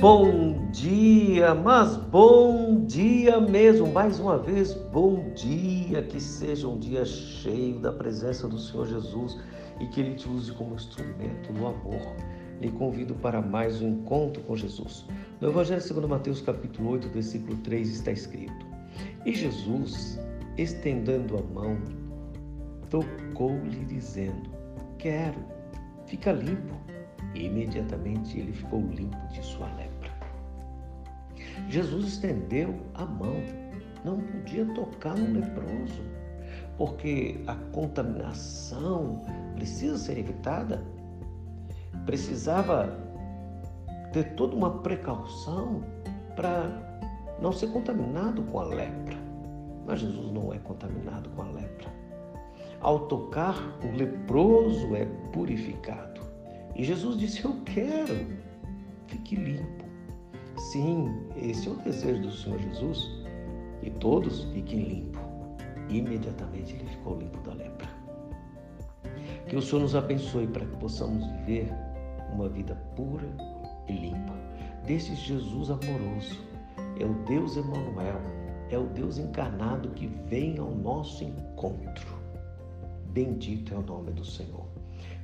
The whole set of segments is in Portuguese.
Bom dia, mas bom dia mesmo. Mais uma vez, bom dia. Que seja um dia cheio da presença do Senhor Jesus e que Ele te use como instrumento do amor. Lhe convido para mais um encontro com Jesus. No Evangelho segundo Mateus, capítulo 8, versículo 3, está escrito: E Jesus, estendendo a mão, tocou-lhe, dizendo: Quero, fica limpo. E imediatamente ele ficou limpo de sua lepra. Jesus estendeu a mão, não podia tocar no leproso, porque a contaminação precisa ser evitada. Precisava ter toda uma precaução para não ser contaminado com a lepra. Mas Jesus não é contaminado com a lepra. Ao tocar, o leproso é purificado. E Jesus disse: Eu quero, fique limpo. Sim, esse é o desejo do Senhor Jesus, e todos fiquem limpos. Imediatamente ele ficou limpo da lepra. Que o Senhor nos abençoe para que possamos viver uma vida pura e limpa. Desse Jesus amoroso, é o Deus Emanuel, é o Deus encarnado que vem ao nosso encontro. Bendito é o nome do Senhor.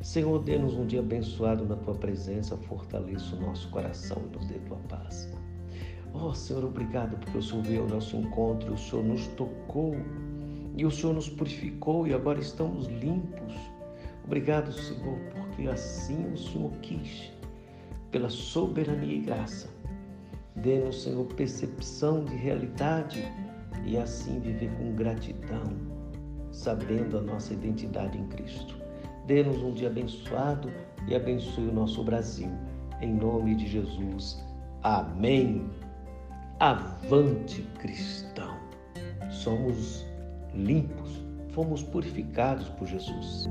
Senhor, dê-nos um dia abençoado na tua presença, fortaleça o nosso coração e nos dê tua paz. Oh, Senhor, obrigado porque o Senhor veio ao nosso encontro, o Senhor nos tocou e o Senhor nos purificou e agora estamos limpos. Obrigado, Senhor, porque assim o Senhor quis, pela soberania e graça. Dê-nos, Senhor, percepção de realidade e assim viver com gratidão, sabendo a nossa identidade em Cristo. Dê-nos um dia abençoado e abençoe o nosso Brasil. Em nome de Jesus. Amém. Avante, cristão. Somos limpos, fomos purificados por Jesus.